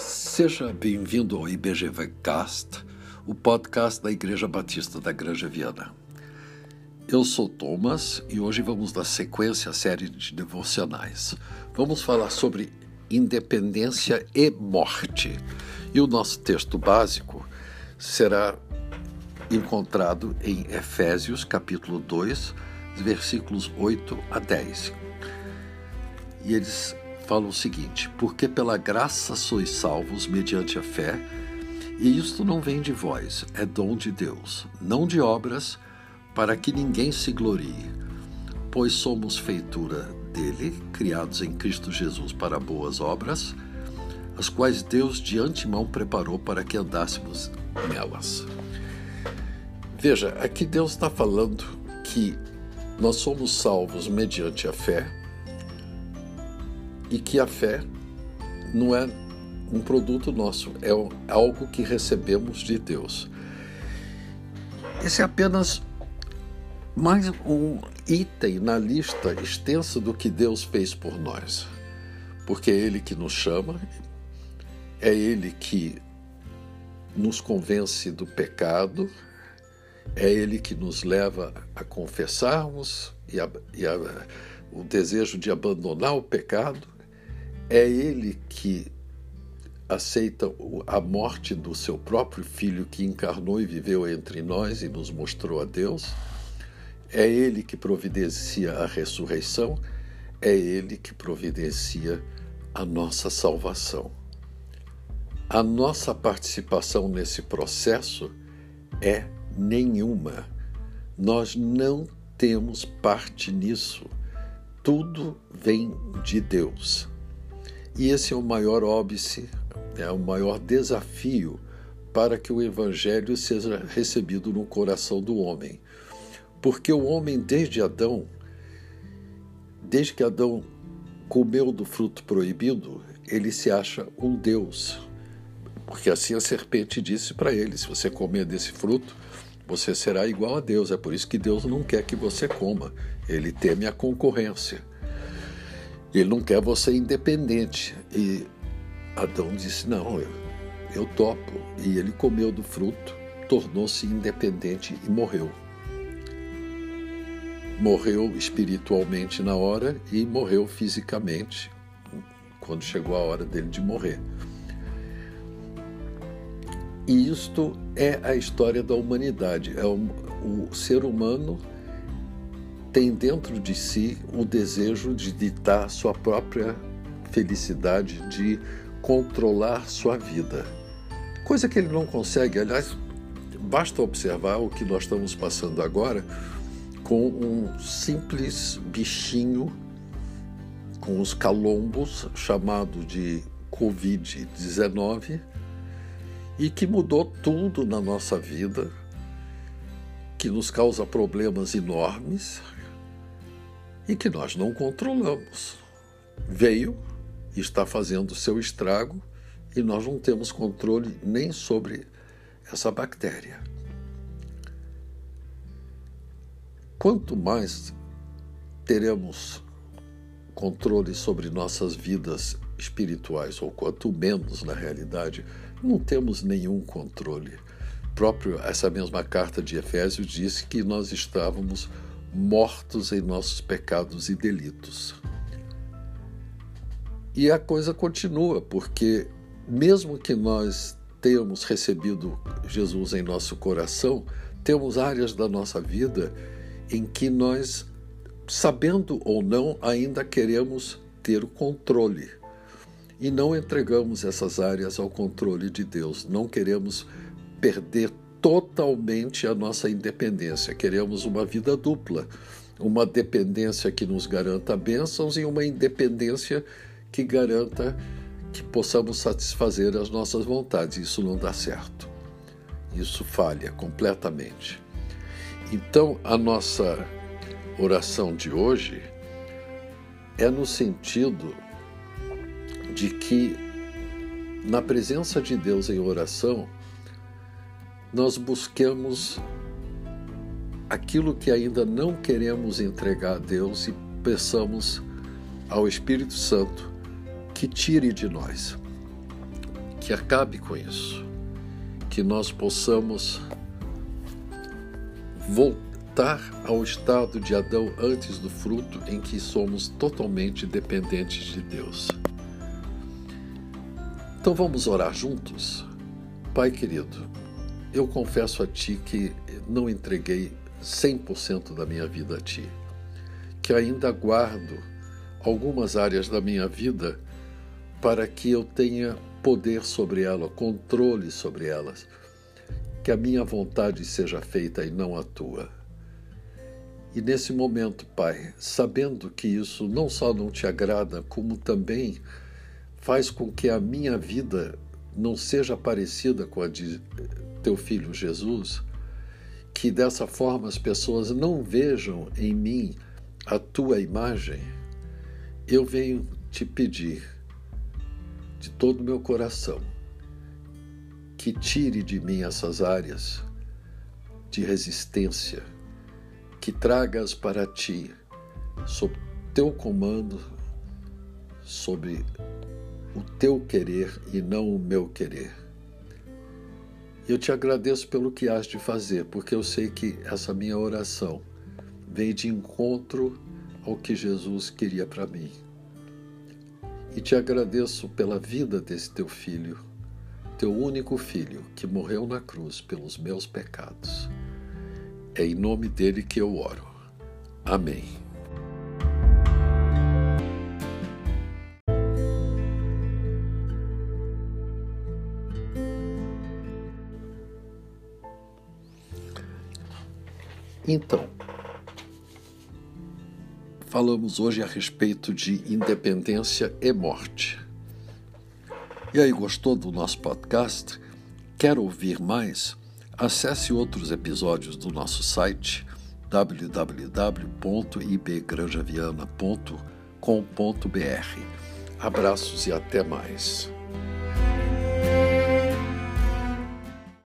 Seja bem-vindo ao IBGVcast, o podcast da Igreja Batista da Granja Viana. Eu sou Thomas e hoje vamos dar sequência à série de devocionais. Vamos falar sobre independência e morte. E o nosso texto básico será encontrado em Efésios, capítulo 2, versículos 8 a 10. E eles falam o seguinte: Porque pela graça sois salvos mediante a fé, e isto não vem de vós, é dom de Deus, não de obras, para que ninguém se glorie. Pois somos feitura dele, criados em Cristo Jesus para boas obras, as quais Deus de antemão preparou para que andássemos nelas. Veja, aqui Deus está falando que nós somos salvos mediante a fé e que a fé não é um produto nosso, é algo que recebemos de Deus. Esse é apenas mais um item na lista extensa do que Deus fez por nós. Porque é Ele que nos chama, é Ele que nos convence do pecado, é Ele que nos leva a confessarmos e, a, e a, o desejo de abandonar o pecado, é Ele que aceita a morte do seu próprio filho que encarnou e viveu entre nós e nos mostrou a Deus. É Ele que providencia a ressurreição, é Ele que providencia a nossa salvação. A nossa participação nesse processo é nenhuma. Nós não temos parte nisso. Tudo vem de Deus. E esse é o maior óbice, é o maior desafio para que o Evangelho seja recebido no coração do homem. Porque o homem, desde Adão, desde que Adão comeu do fruto proibido, ele se acha um Deus. Porque assim a serpente disse para ele: se você comer desse fruto, você será igual a Deus. É por isso que Deus não quer que você coma. Ele teme a concorrência. Ele não quer você independente. E Adão disse: Não, eu, eu topo. E ele comeu do fruto, tornou-se independente e morreu morreu espiritualmente na hora e morreu fisicamente quando chegou a hora dele de morrer. E isto é a história da humanidade. É o, o ser humano tem dentro de si o desejo de ditar sua própria felicidade, de controlar sua vida. Coisa que ele não consegue. Aliás, basta observar o que nós estamos passando agora com um simples bichinho com os calombos chamado de Covid-19 e que mudou tudo na nossa vida, que nos causa problemas enormes e que nós não controlamos. Veio e está fazendo seu estrago e nós não temos controle nem sobre essa bactéria. Quanto mais teremos controle sobre nossas vidas espirituais, ou quanto menos, na realidade, não temos nenhum controle. Próprio essa mesma carta de Efésios disse que nós estávamos mortos em nossos pecados e delitos. E a coisa continua, porque mesmo que nós tenhamos recebido Jesus em nosso coração, temos áreas da nossa vida em que nós, sabendo ou não, ainda queremos ter o controle e não entregamos essas áreas ao controle de Deus. Não queremos perder totalmente a nossa independência. Queremos uma vida dupla, uma dependência que nos garanta bênçãos e uma independência que garanta que possamos satisfazer as nossas vontades. Isso não dá certo. Isso falha completamente. Então, a nossa oração de hoje é no sentido de que, na presença de Deus em oração, nós busquemos aquilo que ainda não queremos entregar a Deus e peçamos ao Espírito Santo que tire de nós. que acabe com isso, que nós possamos voltar ao estado de Adão antes do fruto, em que somos totalmente dependentes de Deus. Então vamos orar juntos? Pai querido, eu confesso a Ti que não entreguei 100% da minha vida a Ti, que ainda guardo algumas áreas da minha vida para que eu tenha poder sobre ela, controle sobre elas, que a minha vontade seja feita e não a tua. E nesse momento, Pai, sabendo que isso não só não te agrada, como também faz com que a minha vida não seja parecida com a de teu filho Jesus, que dessa forma as pessoas não vejam em mim a tua imagem, eu venho te pedir de todo o meu coração que tire de mim essas áreas de resistência, que tragas para ti, sob teu comando, sobre o teu querer e não o meu querer. Eu te agradeço pelo que has de fazer, porque eu sei que essa minha oração vem de encontro ao que Jesus queria para mim. E te agradeço pela vida desse teu filho teu único filho, que morreu na cruz pelos meus pecados. É em nome dele que eu oro. Amém. Então, falamos hoje a respeito de independência e morte. E aí, gostou do nosso podcast? Quer ouvir mais? Acesse outros episódios do nosso site www.ibgranjaviana.com.br. Abraços e até mais.